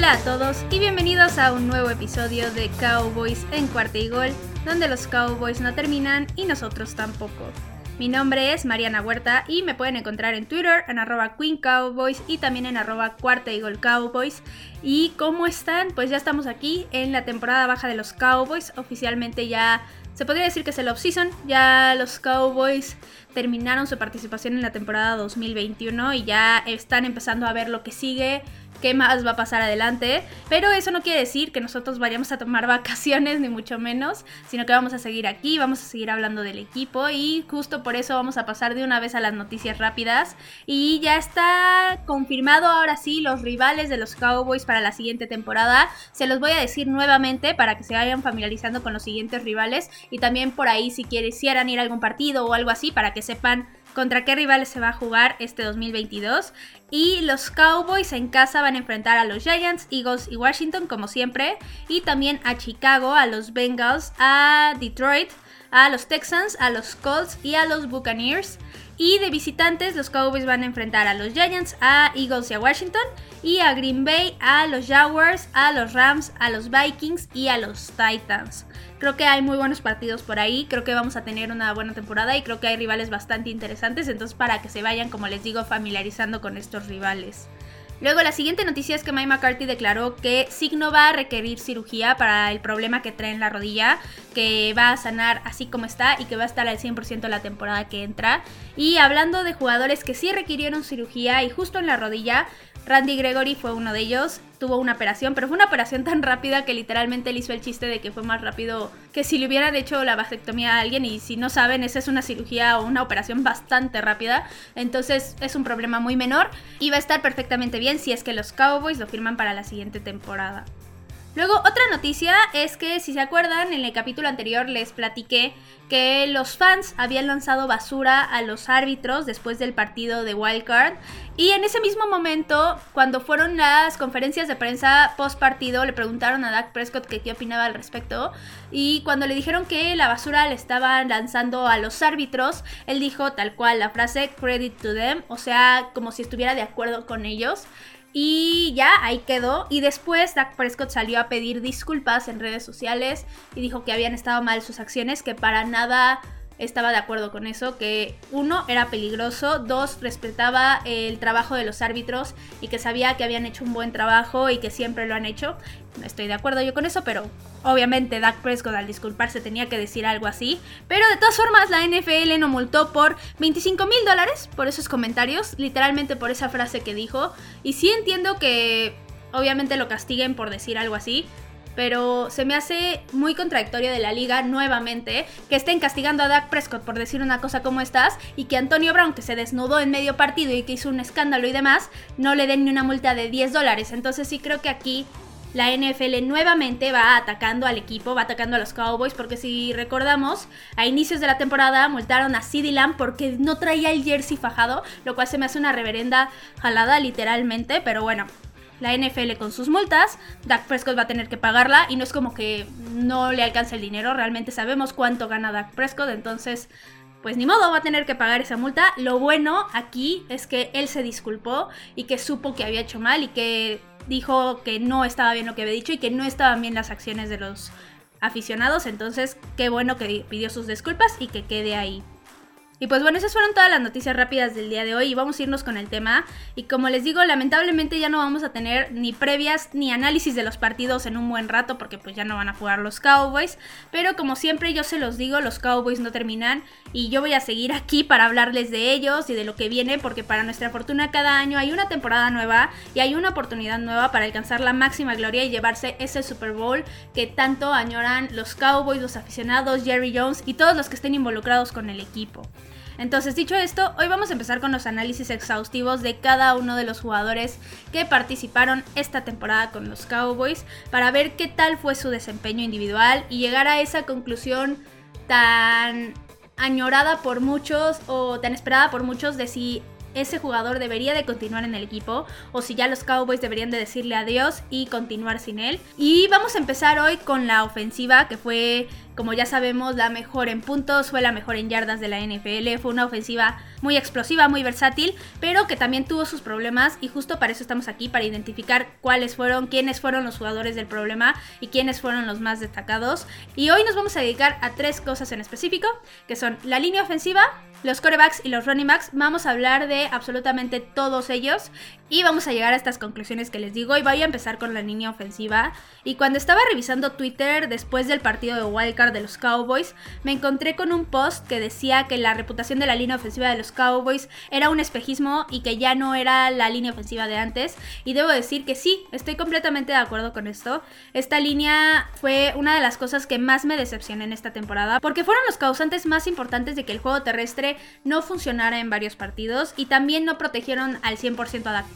Hola a todos y bienvenidos a un nuevo episodio de Cowboys en cuarta y gol, donde los Cowboys no terminan y nosotros tampoco. Mi nombre es Mariana Huerta y me pueden encontrar en Twitter en arroba Queen Cowboys y también en arroba cuarta y Cowboys. ¿Y cómo están? Pues ya estamos aquí en la temporada baja de los Cowboys. Oficialmente ya se podría decir que es el off-season. Ya los Cowboys terminaron su participación en la temporada 2021 y ya están empezando a ver lo que sigue qué más va a pasar adelante. Pero eso no quiere decir que nosotros vayamos a tomar vacaciones, ni mucho menos, sino que vamos a seguir aquí, vamos a seguir hablando del equipo y justo por eso vamos a pasar de una vez a las noticias rápidas. Y ya está confirmado ahora sí los rivales de los Cowboys para la siguiente temporada. Se los voy a decir nuevamente para que se vayan familiarizando con los siguientes rivales y también por ahí si quisieran ir a algún partido o algo así para que sepan contra qué rivales se va a jugar este 2022. Y los Cowboys en casa van a enfrentar a los Giants, Eagles y Washington como siempre. Y también a Chicago, a los Bengals, a Detroit, a los Texans, a los Colts y a los Buccaneers. Y de visitantes, los Cowboys van a enfrentar a los Giants, a Eagles y a Washington. Y a Green Bay, a los Jaguars, a los Rams, a los Vikings y a los Titans. Creo que hay muy buenos partidos por ahí, creo que vamos a tener una buena temporada y creo que hay rivales bastante interesantes, entonces para que se vayan, como les digo, familiarizando con estos rivales. Luego la siguiente noticia es que Mike McCarthy declaró que Signo va a requerir cirugía para el problema que trae en la rodilla, que va a sanar así como está y que va a estar al 100% la temporada que entra. Y hablando de jugadores que sí requirieron cirugía y justo en la rodilla, Randy Gregory fue uno de ellos, tuvo una operación, pero fue una operación tan rápida que literalmente le hizo el chiste de que fue más rápido que si le hubieran hecho la vasectomía a alguien y si no saben, esa es una cirugía o una operación bastante rápida, entonces es un problema muy menor y va a estar perfectamente bien si es que los Cowboys lo firman para la siguiente temporada. Luego, otra noticia es que, si se acuerdan, en el capítulo anterior les platiqué que los fans habían lanzado basura a los árbitros después del partido de Wildcard. Y en ese mismo momento, cuando fueron las conferencias de prensa post partido, le preguntaron a Dak Prescott qué opinaba al respecto. Y cuando le dijeron que la basura le estaban lanzando a los árbitros, él dijo tal cual la frase credit to them, o sea, como si estuviera de acuerdo con ellos. Y ya, ahí quedó. Y después Dak Prescott salió a pedir disculpas en redes sociales y dijo que habían estado mal sus acciones, que para nada estaba de acuerdo con eso, que uno era peligroso, dos respetaba el trabajo de los árbitros y que sabía que habían hecho un buen trabajo y que siempre lo han hecho. No estoy de acuerdo yo con eso, pero obviamente Dak Prescott al disculparse tenía que decir algo así. Pero de todas formas la NFL no multó por 25 mil dólares por esos comentarios, literalmente por esa frase que dijo. Y sí entiendo que obviamente lo castiguen por decir algo así, pero se me hace muy contradictorio de la liga nuevamente que estén castigando a Dak Prescott por decir una cosa como estas y que Antonio Brown, que se desnudó en medio partido y que hizo un escándalo y demás, no le den ni una multa de 10 dólares. Entonces sí creo que aquí la NFL nuevamente va atacando al equipo, va atacando a los Cowboys, porque si recordamos, a inicios de la temporada multaron a CeeDee Lamb porque no traía el jersey fajado, lo cual se me hace una reverenda jalada literalmente, pero bueno, la NFL con sus multas, Dak Prescott va a tener que pagarla y no es como que no le alcance el dinero, realmente sabemos cuánto gana Dak Prescott, entonces pues ni modo, va a tener que pagar esa multa. Lo bueno aquí es que él se disculpó y que supo que había hecho mal y que dijo que no estaba bien lo que había dicho y que no estaban bien las acciones de los aficionados, entonces qué bueno que pidió sus disculpas y que quede ahí. Y pues bueno, esas fueron todas las noticias rápidas del día de hoy y vamos a irnos con el tema. Y como les digo, lamentablemente ya no vamos a tener ni previas ni análisis de los partidos en un buen rato porque pues ya no van a jugar los Cowboys. Pero como siempre yo se los digo, los Cowboys no terminan y yo voy a seguir aquí para hablarles de ellos y de lo que viene porque para nuestra fortuna cada año hay una temporada nueva y hay una oportunidad nueva para alcanzar la máxima gloria y llevarse ese Super Bowl que tanto añoran los Cowboys, los aficionados, Jerry Jones y todos los que estén involucrados con el equipo. Entonces, dicho esto, hoy vamos a empezar con los análisis exhaustivos de cada uno de los jugadores que participaron esta temporada con los Cowboys para ver qué tal fue su desempeño individual y llegar a esa conclusión tan añorada por muchos o tan esperada por muchos de si ese jugador debería de continuar en el equipo o si ya los Cowboys deberían de decirle adiós y continuar sin él. Y vamos a empezar hoy con la ofensiva que fue como ya sabemos, la mejor en puntos, fue la mejor en yardas de la NFL, fue una ofensiva muy explosiva, muy versátil, pero que también tuvo sus problemas y justo para eso estamos aquí, para identificar cuáles fueron, quiénes fueron los jugadores del problema y quiénes fueron los más destacados. Y hoy nos vamos a dedicar a tres cosas en específico, que son la línea ofensiva, los corebacks y los running backs. Vamos a hablar de absolutamente todos ellos y vamos a llegar a estas conclusiones que les digo. Y voy a empezar con la línea ofensiva. Y cuando estaba revisando Twitter después del partido de Wildcard de los Cowboys, me encontré con un post que decía que la reputación de la línea ofensiva de los Cowboys era un espejismo y que ya no era la línea ofensiva de antes. Y debo decir que sí, estoy completamente de acuerdo con esto. Esta línea fue una de las cosas que más me decepcioné en esta temporada porque fueron los causantes más importantes de que el juego terrestre no funcionara en varios partidos y también no protegieron al 100% a Dak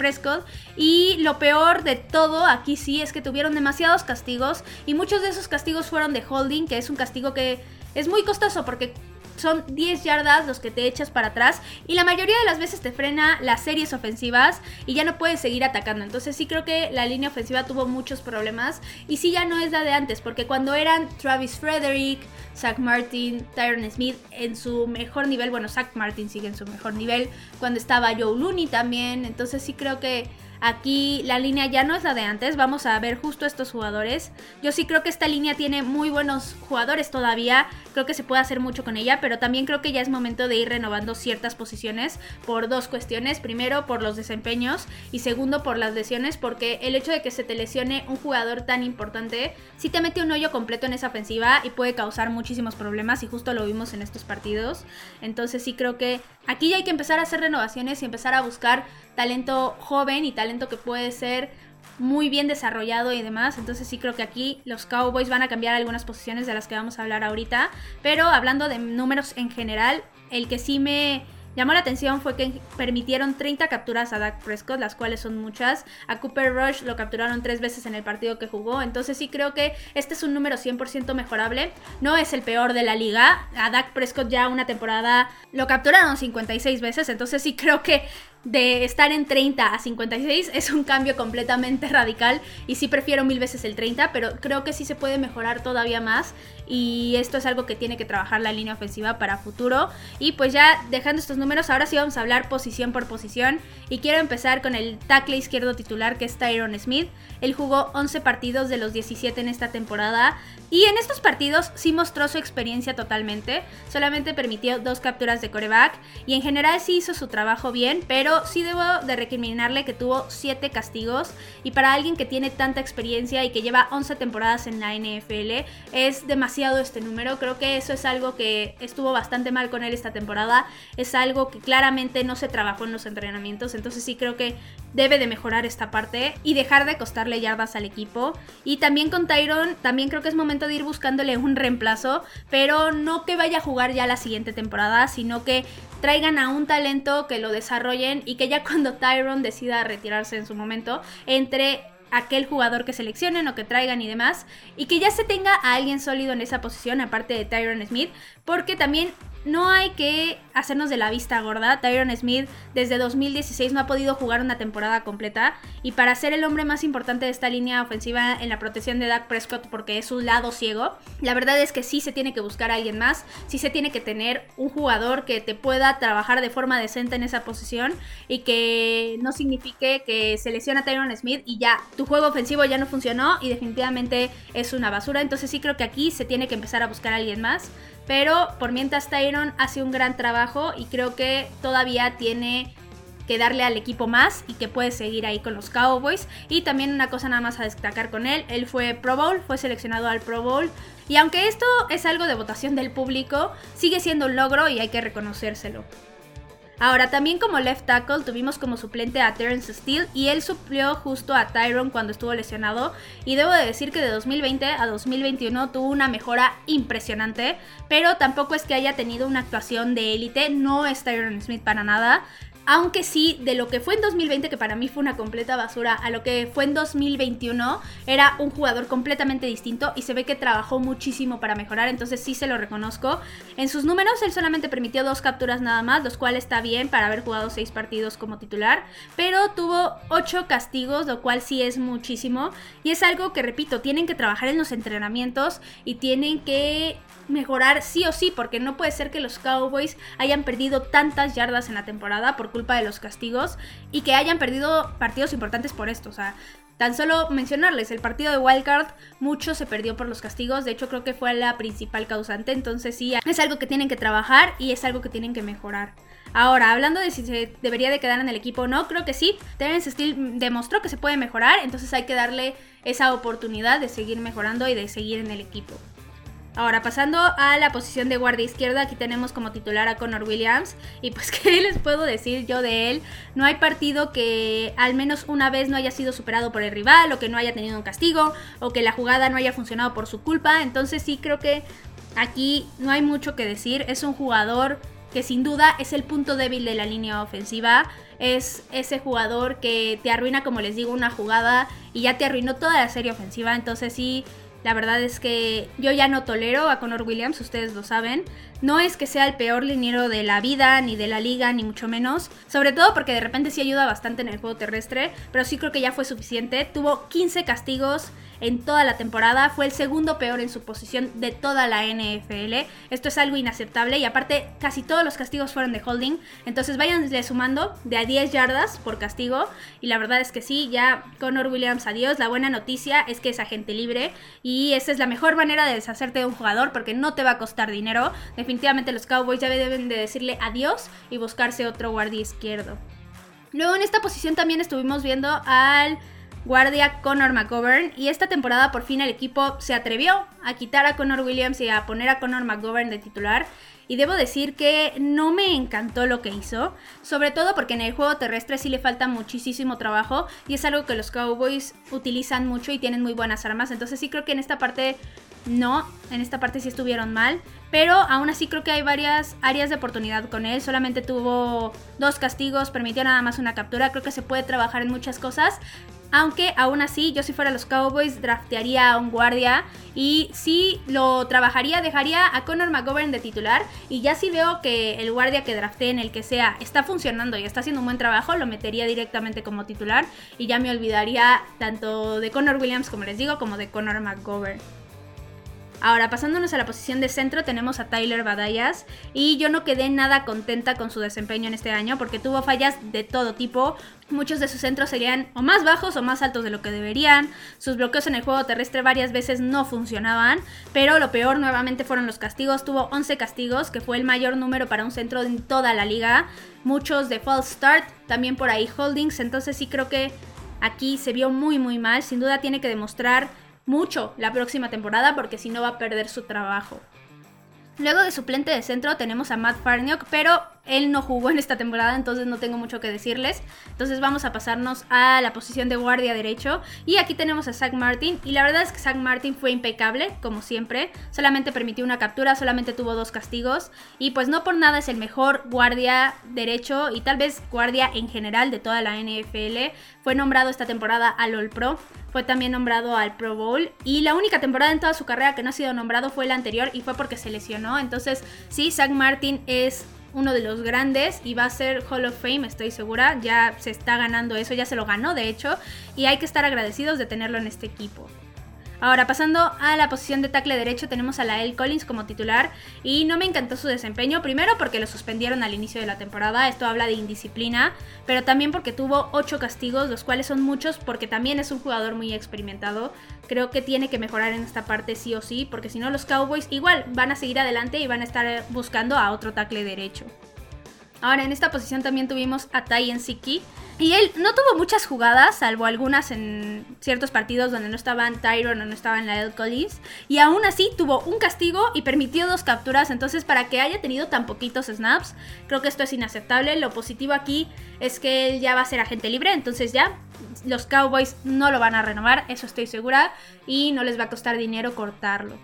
Y lo peor de todo aquí sí es que tuvieron demasiados castigos. Y muchos de esos castigos fueron de holding, que es un castigo que es muy costoso porque son 10 yardas los que te echas para atrás y la mayoría de las veces te frena las series ofensivas y ya no puedes seguir atacando. Entonces sí creo que la línea ofensiva tuvo muchos problemas y sí ya no es la de antes, porque cuando eran Travis Frederick, Zach Martin, Tyron Smith en su mejor nivel, bueno, Zach Martin sigue en su mejor nivel, cuando estaba Joe Looney también, entonces sí creo que Aquí la línea ya no es la de antes, vamos a ver justo estos jugadores. Yo sí creo que esta línea tiene muy buenos jugadores todavía, creo que se puede hacer mucho con ella, pero también creo que ya es momento de ir renovando ciertas posiciones por dos cuestiones. Primero, por los desempeños y segundo, por las lesiones, porque el hecho de que se te lesione un jugador tan importante, sí te mete un hoyo completo en esa ofensiva y puede causar muchísimos problemas y justo lo vimos en estos partidos. Entonces sí creo que aquí ya hay que empezar a hacer renovaciones y empezar a buscar talento joven y talento que puede ser muy bien desarrollado y demás. Entonces sí creo que aquí los Cowboys van a cambiar algunas posiciones de las que vamos a hablar ahorita. Pero hablando de números en general, el que sí me llamó la atención fue que permitieron 30 capturas a Dak Prescott, las cuales son muchas. A Cooper Rush lo capturaron tres veces en el partido que jugó. Entonces sí creo que este es un número 100% mejorable. No es el peor de la liga. A Dak Prescott ya una temporada lo capturaron 56 veces. Entonces sí creo que de estar en 30 a 56 es un cambio completamente radical y sí prefiero mil veces el 30, pero creo que sí se puede mejorar todavía más y esto es algo que tiene que trabajar la línea ofensiva para futuro. Y pues ya dejando estos números, ahora sí vamos a hablar posición por posición y quiero empezar con el tackle izquierdo titular que es Tyron Smith. Él jugó 11 partidos de los 17 en esta temporada y en estos partidos sí mostró su experiencia totalmente, solamente permitió dos capturas de coreback y en general sí hizo su trabajo bien, pero sí debo de recriminarle que tuvo 7 castigos y para alguien que tiene tanta experiencia y que lleva 11 temporadas en la NFL es demasiado este número. Creo que eso es algo que estuvo bastante mal con él esta temporada. Es algo que claramente no se trabajó en los entrenamientos. Entonces sí creo que debe de mejorar esta parte y dejar de costarle yardas al equipo. Y también con Tyron, también creo que es momento de ir buscándole un reemplazo, pero no que vaya a jugar ya la siguiente temporada, sino que traigan a un talento que lo desarrollen y que ya cuando Tyron decida retirarse en su momento, entre aquel jugador que seleccionen o que traigan y demás, y que ya se tenga a alguien sólido en esa posición, aparte de Tyron Smith, porque también no hay que hacernos de la vista gorda. Tyron Smith desde 2016 no ha podido jugar una temporada completa y para ser el hombre más importante de esta línea ofensiva en la protección de Dak Prescott porque es su lado ciego, la verdad es que sí se tiene que buscar a alguien más, sí se tiene que tener un jugador que te pueda trabajar de forma decente en esa posición y que no signifique que se lesiona Tyron Smith y ya tu juego ofensivo ya no funcionó y definitivamente es una basura. Entonces sí creo que aquí se tiene que empezar a buscar a alguien más. Pero por mientras Tyron hace un gran trabajo y creo que todavía tiene que darle al equipo más y que puede seguir ahí con los Cowboys. Y también una cosa nada más a destacar con él, él fue Pro Bowl, fue seleccionado al Pro Bowl. Y aunque esto es algo de votación del público, sigue siendo un logro y hay que reconocérselo. Ahora, también como left tackle tuvimos como suplente a Terence Steele y él suplió justo a Tyron cuando estuvo lesionado. Y debo de decir que de 2020 a 2021 tuvo una mejora impresionante, pero tampoco es que haya tenido una actuación de élite, no es Tyron Smith para nada Aunque sí, de lo que fue en 2020, que para mí fue una completa basura, a lo que fue en 2021, era un jugador completamente distinto y se ve que trabajó muchísimo para mejorar, entonces sí se lo reconozco. En sus números, él solamente permitió dos capturas nada más, los cuales está bien para haber jugado seis partidos como titular, pero tuvo ocho castigos, lo cual sí es muchísimo. Y es algo que, repito, tienen que trabajar en los entrenamientos y tienen que mejorar sí o sí, porque no puede ser que los Cowboys hayan perdido tantas yardas en la temporada por culpa de los castigos y que hayan perdido partidos importantes por esto. O sea, tan solo mencionarles, el partido de Wildcard mucho se perdió por los castigos, de hecho creo que fue la principal causante, entonces sí, es algo que tienen que trabajar y es algo que tienen que mejorar. Ahora, hablando de si se debería de quedar en el equipo o no, creo que sí. Terence Steele demostró que se puede mejorar, entonces hay que darle esa oportunidad de seguir mejorando y de seguir en el equipo. Ahora, pasando a la posición de guardia izquierda, aquí tenemos como titular a Connor Williams. Y pues, ¿qué les puedo decir yo de él? No hay partido que al menos una vez no haya sido superado por el rival, o que no haya tenido un castigo, o que la jugada no haya funcionado por su culpa. Entonces sí creo que aquí no hay mucho que decir. Es un jugador que sin duda es el punto débil de la línea ofensiva. Es ese jugador que te arruina, como les digo, una jugada y ya te arruinó toda la serie ofensiva. Entonces sí la verdad es que yo ya no tolero a Connor Williams, ustedes lo saben. No es que sea el peor liniero de la vida, ni de la liga, ni mucho menos. Sobre todo porque de repente sí ayuda bastante en el juego terrestre, pero sí creo que ya fue suficiente. Tuvo 15 castigos en toda la temporada. Fue el segundo peor en su posición de toda la NFL. Esto es algo inaceptable y aparte casi todos los castigos fueron de holding. Entonces váyanle sumando de a 10 yardas por castigo. Y la verdad es que sí, ya Connor Williams adiós. La buena noticia es que es agente libre y esa es la mejor manera de deshacerte de un jugador porque no te va a costar dinero. Definitivamente los Cowboys ya deben de decirle adiós y buscarse otro guardia izquierdo. Luego en esta posición también estuvimos viendo al guardia Connor McGovern y esta temporada por fin el equipo se atrevió a quitar a Connor Williams y a poner a Connor McGovern de titular y debo decir que no me encantó lo que hizo, sobre todo porque en el juego terrestre sí le falta muchísimo trabajo y es algo que los Cowboys utilizan mucho y tienen muy buenas armas, entonces sí creo que en esta parte no, en esta parte sí estuvieron mal, pero aún así creo que hay varias áreas de oportunidad con él, solamente tuvo dos castigos, permitió nada más una captura, creo que se puede trabajar en muchas cosas, aunque aún así, yo si fuera los Cowboys, draftearía a un guardia. Y si lo trabajaría, dejaría a Conor McGovern de titular. Y ya si veo que el guardia que drafté en el que sea está funcionando y está haciendo un buen trabajo, lo metería directamente como titular. Y ya me olvidaría tanto de Conor Williams, como les digo, como de Conor McGovern. Ahora, pasándonos a la posición de centro, tenemos a Tyler Badayas. Y yo no quedé nada contenta con su desempeño en este año porque tuvo fallas de todo tipo. Muchos de sus centros serían o más bajos o más altos de lo que deberían. Sus bloqueos en el juego terrestre varias veces no funcionaban. Pero lo peor nuevamente fueron los castigos. Tuvo 11 castigos, que fue el mayor número para un centro en toda la liga. Muchos de false start, también por ahí holdings. Entonces sí creo que aquí se vio muy muy mal. Sin duda tiene que demostrar mucho la próxima temporada porque si no va a perder su trabajo. Luego de suplente de centro tenemos a Matt Farniok, pero él no jugó en esta temporada, entonces no tengo mucho que decirles. Entonces vamos a pasarnos a la posición de guardia derecho. Y aquí tenemos a Zach Martin. Y la verdad es que Zach Martin fue impecable, como siempre. Solamente permitió una captura, solamente tuvo dos castigos. Y pues no por nada es el mejor guardia derecho y tal vez guardia en general de toda la NFL. Fue nombrado esta temporada al All Pro fue también nombrado al Pro Bowl y la única temporada en toda su carrera que no ha sido nombrado fue la anterior y fue porque se lesionó. Entonces, sí, Zach Martin es uno de los grandes y va a ser Hall of Fame, estoy segura. Ya se está ganando eso, ya se lo ganó, de hecho, y hay que estar agradecidos de tenerlo en este equipo. Ahora, pasando a la posición de tackle derecho, tenemos a Lael Collins como titular y no me encantó su desempeño, primero porque lo suspendieron al inicio de la temporada, esto habla de indisciplina, pero también porque tuvo 8 castigos, los cuales son muchos porque también es un jugador muy experimentado. Creo que tiene que mejorar en esta parte sí o sí, porque si no los Cowboys igual van a seguir adelante y van a estar buscando a otro tackle derecho. Ahora, en esta posición también tuvimos a Tyen Siki. Y él no tuvo muchas jugadas, salvo algunas en ciertos partidos donde no estaban Tyron o no estaban la Collins. Y aún así tuvo un castigo y permitió dos capturas. Entonces, para que haya tenido tan poquitos snaps, creo que esto es inaceptable. Lo positivo aquí es que él ya va a ser agente libre. Entonces, ya los Cowboys no lo van a renovar, eso estoy segura. Y no les va a costar dinero cortarlo.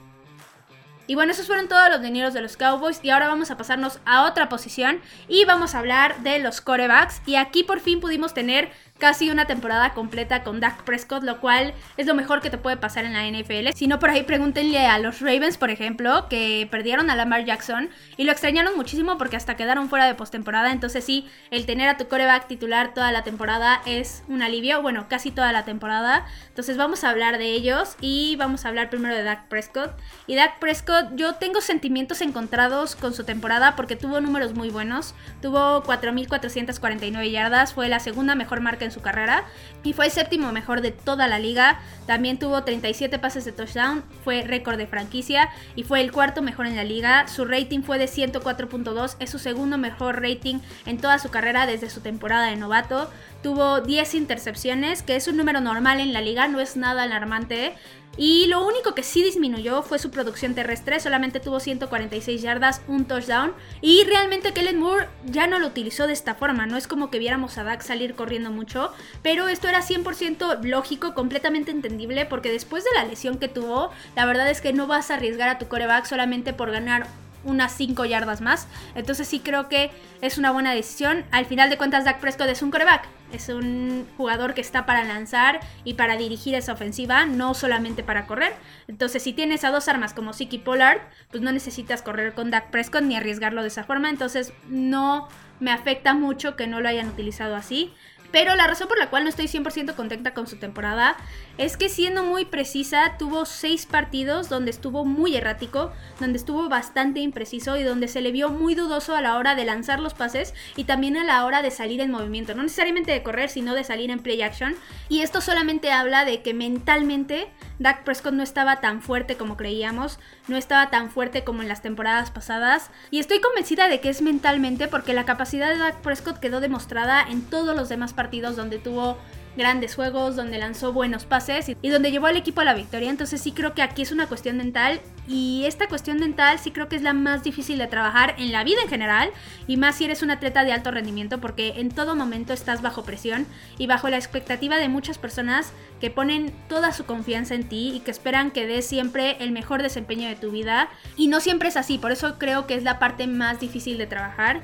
Y bueno, esos fueron todos los dineros de los Cowboys y ahora vamos a pasarnos a otra posición y vamos a hablar de los corebacks. Y aquí por fin pudimos tener casi una temporada completa con Dak Prescott, lo cual es lo mejor que te puede pasar en la NFL. Si no, por ahí pregúntenle a los Ravens, por ejemplo, que perdieron a Lamar Jackson y lo extrañaron muchísimo porque hasta quedaron fuera de postemporada. Entonces, sí, el tener a tu coreback titular toda la temporada es un alivio. Bueno, casi toda la temporada. Entonces, vamos a hablar de ellos y vamos a hablar primero de Dak Prescott. Y Dak Prescott, yo tengo sentimientos encontrados con su temporada porque tuvo números muy buenos. Tuvo 4.449 yardas, fue la segunda mejor marca en su carrera y fue el séptimo mejor de toda la liga. También tuvo 37 pases de touchdown, fue récord de franquicia y fue el cuarto mejor en la liga. Su rating fue de 104.2, es su segundo mejor rating en toda su carrera desde su temporada de novato. Tuvo 10 intercepciones, que es un número normal en la liga, no es nada alarmante. Y lo único que sí disminuyó fue su producción terrestre, solamente tuvo 146 yardas, un touchdown. Y realmente Kellen Moore ya no lo utilizó de esta forma, no es como que viéramos a Dak salir corriendo mucho, pero esto era 100% lógico, completamente entendible, porque después de la lesión que tuvo, la verdad es que no vas a arriesgar a tu coreback solamente por ganar unas 5 yardas más. Entonces sí creo que es una buena decisión. Al final de cuentas, Dak Prescott es un coreback. Es un jugador que está para lanzar y para dirigir esa ofensiva, no solamente para correr. Entonces, si tienes a dos armas como Siki Pollard, pues no necesitas correr con Dak Prescott ni arriesgarlo de esa forma. Entonces, no me afecta mucho que no lo hayan utilizado así. Pero la razón por la cual no estoy 100% contenta con su temporada es que siendo muy precisa, tuvo seis partidos donde estuvo muy errático, donde estuvo bastante impreciso y donde se le vio muy dudoso a la hora de lanzar los pases y también a la hora de salir en movimiento. No necesariamente de correr, sino de salir en play action. Y esto solamente habla de que mentalmente Dak Prescott no estaba tan fuerte como creíamos, no estaba tan fuerte como en las temporadas pasadas. Y estoy convencida de que es mentalmente porque la capacidad de Dak Prescott quedó demostrada en todos los demás partidos donde tuvo grandes juegos, donde lanzó buenos pases y, donde llevó al equipo a la victoria. Entonces sí creo que aquí es una cuestión mental y esta cuestión mental sí creo que es la más difícil de trabajar en la vida en general y más si eres un atleta de alto rendimiento porque en todo momento estás bajo presión y bajo la expectativa de muchas personas que ponen toda su confianza en ti y que esperan que des siempre el mejor desempeño de tu vida y no siempre es así, por eso creo que es la parte más difícil de trabajar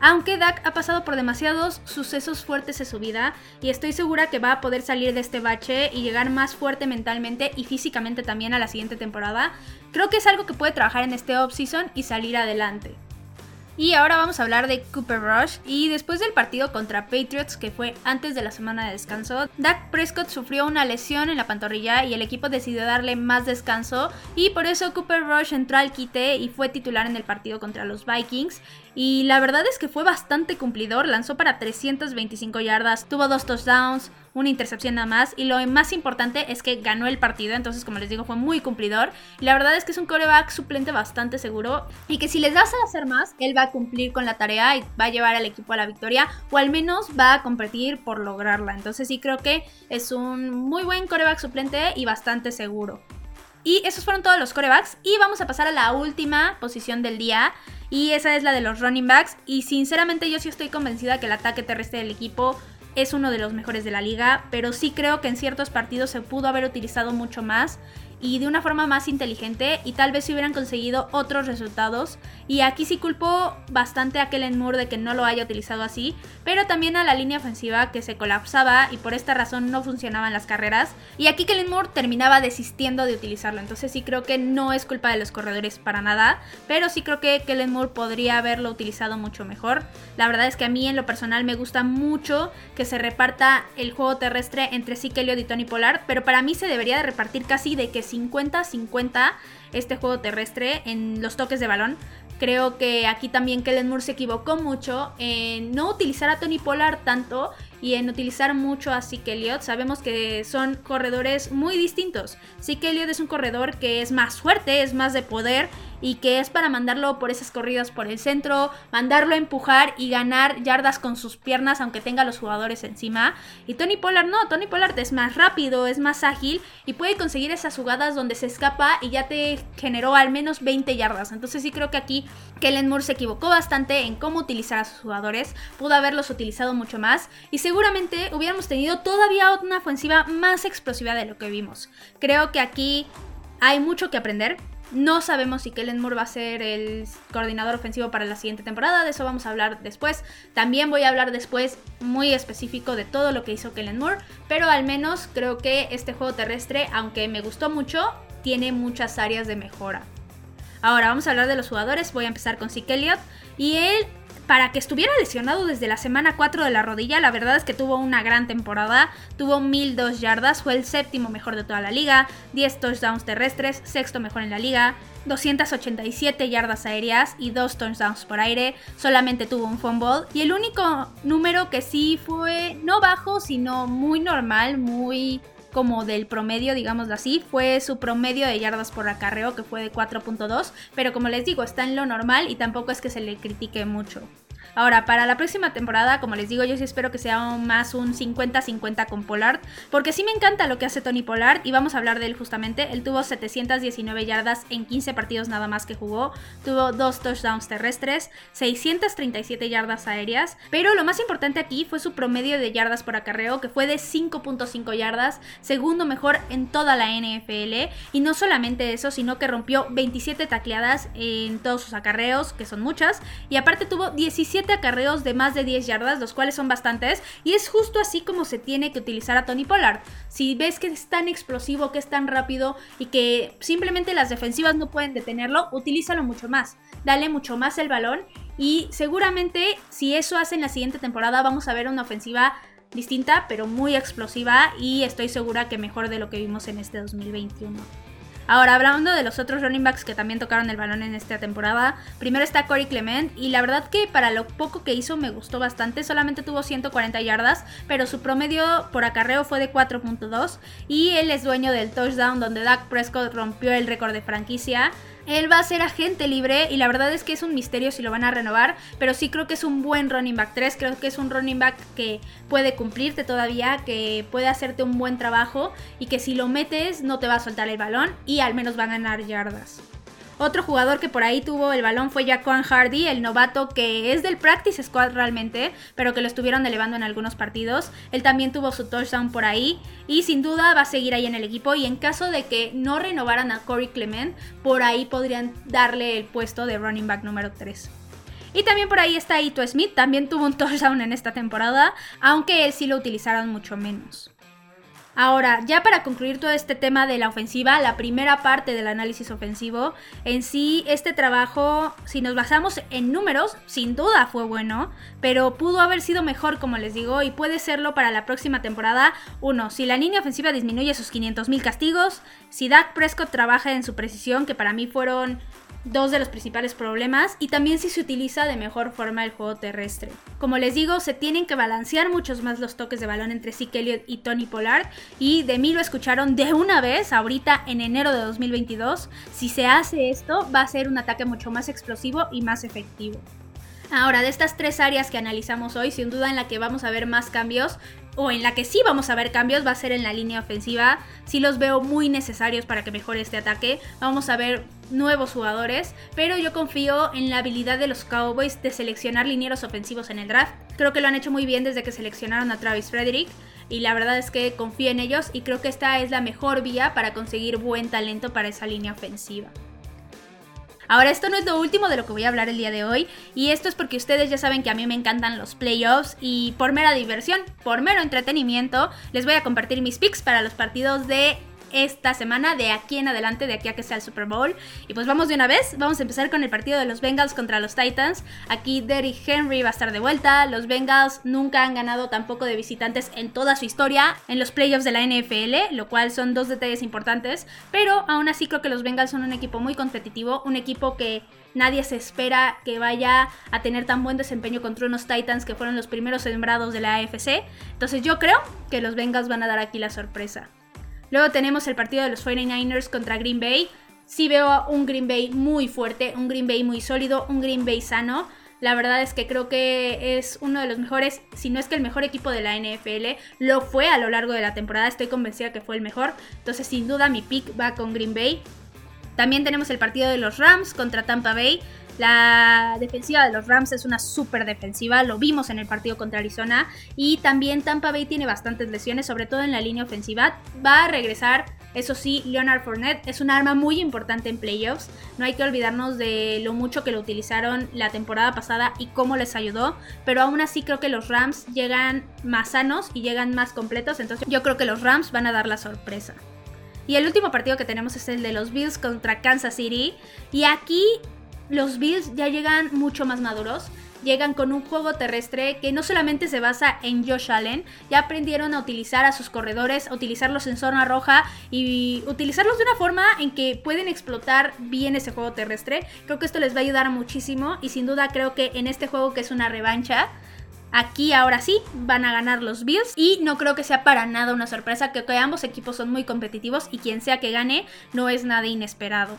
aunque Dak ha pasado por demasiados sucesos fuertes en su vida y estoy segura que va a poder salir de este bache y llegar más fuerte mentalmente y físicamente también a la siguiente temporada, creo que es algo que puede trabajar en este off-season y salir adelante. Y ahora vamos a hablar de Cooper Rush. Y después del partido contra Patriots, que fue antes de la semana de descanso, Dak Prescott sufrió una lesión en la pantorrilla y el equipo decidió darle más descanso. Y por eso Cooper Rush entró al quite y fue titular en el partido contra los Vikings. Y la verdad es que fue bastante cumplidor, lanzó para 325 yardas, tuvo dos touchdowns, una intercepción nada más. Y lo más importante es que ganó el partido. Entonces, como les digo, fue muy cumplidor. La verdad es que es un coreback suplente bastante seguro. Y que si les das a hacer más, él va a cumplir con la tarea y va a llevar al equipo a la victoria. O al menos va a competir por lograrla. Entonces, sí creo que es un muy buen coreback suplente y bastante seguro. Y esos fueron todos los corebacks. Y vamos a pasar a la última posición del día. Y esa es la de los running backs. Y sinceramente yo sí estoy convencida que el ataque terrestre del equipo es uno de los mejores de la liga. Pero sí creo que en ciertos partidos se pudo haber utilizado mucho más y de una forma más inteligente y tal vez si hubieran conseguido otros resultados. Y aquí sí culpo bastante a Kellen Moore de que no lo haya utilizado así, pero también a la línea ofensiva que se colapsaba y por esta razón no funcionaban las carreras. Y aquí Kellen Moore terminaba desistiendo de utilizarlo, entonces sí creo que no es culpa de los corredores para nada, pero sí creo que Kellen Moore podría haberlo utilizado mucho mejor. La verdad es que a mí en lo personal me gusta mucho que se reparta el juego terrestre entre Zeke Elliott y Tony Pollard, pero para mí se debería de repartir casi de que 50-50 este juego terrestre en los toques de balón. Creo que aquí también Kellen Moore se equivocó mucho en no utilizar a Tony Pollard tanto y en utilizar mucho a Zeke Elliott. Sabemos que son corredores muy distintos. Zeke Elliott es un corredor que es más fuerte, es más de poder y que es para mandarlo por esas corridas por el centro, mandarlo a empujar y ganar yardas con sus piernas aunque tenga los jugadores encima. Y Tony Pollard no, Tony Pollard es más rápido, es más ágil y puede conseguir esas jugadas donde se escapa y ya te generó al menos 20 yardas. Entonces sí creo que aquí Kellen Moore se equivocó bastante en cómo utilizar a sus jugadores, pudo haberlos utilizado mucho más y seguramente hubiéramos tenido todavía una ofensiva más explosiva de lo que vimos. Creo que aquí hay mucho que aprender No sabemos si Kellen Moore va a ser el coordinador ofensivo para la siguiente temporada, de eso vamos a hablar después. También voy a hablar después muy específico de todo lo que hizo Kellen Moore, pero al menos creo que este juego terrestre, aunque me gustó mucho, tiene muchas áreas de mejora. Ahora vamos a hablar de los jugadores, voy a empezar con Zeke Elliott y él para que estuviera lesionado desde la semana 4 de la rodilla, la verdad es que tuvo una gran temporada, tuvo 1002 yardas, fue el séptimo mejor de toda la liga, 10 touchdowns terrestres, sexto mejor en la liga, 287 yardas aéreas y 2 touchdowns por aire, solamente tuvo un fumble y el único número que sí fue no bajo, sino muy normal, muy como del promedio, digámoslo así, fue su promedio de yardas por acarreo que fue de 4.2, pero como les digo, está en lo normal y tampoco es que se le critique mucho. Ahora, para la próxima temporada, como les digo, yo sí espero que sea más un 50-50 con Pollard, porque sí me encanta lo que hace Tony Pollard y vamos a hablar de él justamente. Él tuvo 719 yardas en 15 partidos nada más que jugó, tuvo dos touchdowns terrestres, 637 yardas aéreas, pero lo más importante aquí fue su promedio de yardas por acarreo, que fue de 5.5 yardas, segundo mejor en toda la NFL, y no solamente eso, sino que rompió 27 tacleadas en todos sus acarreos, que son muchas, y aparte tuvo 17 acarreos de más de 10 yardas, los cuales son bastantes, y es justo así como se tiene que utilizar a Tony Pollard. Si ves que es tan explosivo, que es tan rápido y que simplemente las defensivas no pueden detenerlo, utilízalo mucho más. Dale mucho más el balón y seguramente si eso hace en la siguiente temporada vamos a ver una ofensiva distinta, pero muy explosiva y estoy segura que mejor de lo que vimos en este 2021. Ahora, hablando de los otros running backs que también tocaron el balón en esta temporada, primero está Corey Clement y la verdad que para lo poco que hizo me gustó bastante, solamente tuvo 140 yardas, pero su promedio por acarreo fue de 4.2 y él es dueño del touchdown donde Dak Prescott rompió el récord de franquicia. Él va a ser agente libre y la verdad es que es un misterio si lo van a renovar, pero sí creo que es un buen running back 3, creo que es un running back que puede cumplirte todavía, que puede hacerte un buen trabajo y que si lo metes no te va a soltar el balón y al menos va a ganar yardas. Otro jugador que por ahí tuvo el balón fue Jaquan Hardy, el novato que es del practice squad realmente, pero que lo estuvieron elevando en algunos partidos. Él también tuvo su touchdown por ahí y sin duda va a seguir ahí en el equipo y en caso de que no renovaran a Corey Clement, por ahí podrían darle el puesto de running back número 3. Y también por ahí está Ito Smith, también tuvo un touchdown en esta temporada, aunque él sí lo utilizaron mucho menos. Ahora, ya para concluir todo este tema de la ofensiva, la primera parte del análisis ofensivo, en sí este trabajo, si nos basamos en números, sin duda fue bueno, pero pudo haber sido mejor, como les digo, y puede serlo para la próxima temporada. Uno, si la línea ofensiva disminuye sus 500 mil castigos, si Dak Prescott trabaja en su precisión, que para mí fueron dos de los principales problemas y también si se utiliza de mejor forma el juego terrestre. Como les digo, se tienen que balancear muchos más los toques de balón entre Zeke Elliott y Tony Pollard y de mí lo escucharon de una vez ahorita en enero de 2022. Si se hace esto, va a ser un ataque mucho más explosivo y más efectivo. Ahora, de estas tres áreas que analizamos hoy, sin duda en la que vamos a ver más cambios, o en la que sí vamos a ver cambios, va a ser en la línea ofensiva. Sí los veo muy necesarios para que mejore este ataque. Vamos a ver nuevos jugadores, pero yo confío en la habilidad de los Cowboys de seleccionar linieros ofensivos en el draft. Creo que lo han hecho muy bien desde que seleccionaron a Travis Frederick y la verdad es que confío en ellos y creo que esta es la mejor vía para conseguir buen talento para esa línea ofensiva. Ahora, esto no es lo último de lo que voy a hablar el día de hoy, y esto es porque ustedes ya saben que a mí me encantan los playoffs y por mera diversión, por mero entretenimiento, les voy a compartir mis picks para los partidos de esta semana, de aquí en adelante, de aquí a que sea el Super Bowl. Y pues vamos de una vez, vamos a empezar con el partido de los Bengals contra los Titans. Aquí Derrick Henry va a estar de vuelta. Los Bengals nunca han ganado tampoco de visitantes en toda su historia en los playoffs de la NFL, lo cual son dos detalles importantes. Pero aún así creo que los Bengals son un equipo muy competitivo, un equipo que nadie se espera que vaya a tener tan buen desempeño contra unos Titans que fueron los primeros sembrados de la AFC. Entonces yo creo que los Bengals van a dar aquí la sorpresa. Luego tenemos el partido de los 49ers contra Green Bay. Sí veo un Green Bay muy fuerte, un Green Bay muy sólido, un Green Bay sano. La verdad es que creo que es uno de los mejores, si no es que el mejor equipo de la NFL. Lo fue a lo largo de la temporada, estoy convencida que fue el mejor. Entonces sin duda mi pick va con Green Bay. También tenemos el partido de los Rams contra Tampa Bay. La defensiva de los Rams es una súper defensiva, lo vimos en el partido contra Arizona. Y también Tampa Bay tiene bastantes lesiones, sobre todo en la línea ofensiva. Va a regresar Eso sí, Leonard Fournette es un arma muy importante en playoffs. No hay que olvidarnos de lo mucho que lo utilizaron la temporada pasada y cómo les ayudó. Pero aún así creo que los Rams llegan más sanos y llegan más completos. Entonces yo creo que los Rams van a dar la sorpresa. Y el último partido que tenemos es el de los Bills contra Kansas City. Y aquí los Bills ya llegan mucho más maduros. Llegan con un juego terrestre que no solamente se basa en Josh Allen, ya aprendieron a utilizar a sus corredores, a utilizarlos en zona roja y utilizarlos de una forma en que pueden explotar bien ese juego terrestre. Creo que esto les va a ayudar muchísimo y sin duda creo que en este juego que es una revancha, Aquí ahora sí van a ganar los Bills y no creo que sea para nada una sorpresa que, que ambos equipos son muy competitivos y quien sea que gane no es nada inesperado.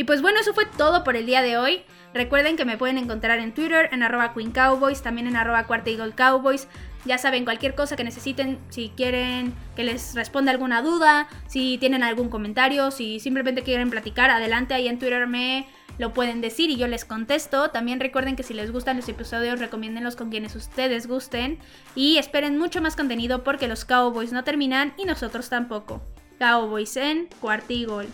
Y pues bueno, eso fue todo por el día de hoy. Recuerden que me pueden encontrar en Twitter, en arroba Queen Cowboys, también en arroba Cuarta Cowboys. Ya saben, cualquier cosa que necesiten, si quieren que les responda alguna duda, si tienen algún comentario, si simplemente quieren platicar, adelante ahí en Twitter me lo pueden decir y yo les contesto. También recuerden que si les gustan los episodios, recomiéndenlos con quienes ustedes gusten. Y esperen mucho más contenido porque los Cowboys no terminan y nosotros tampoco. Cowboys en Cuarta Eagle.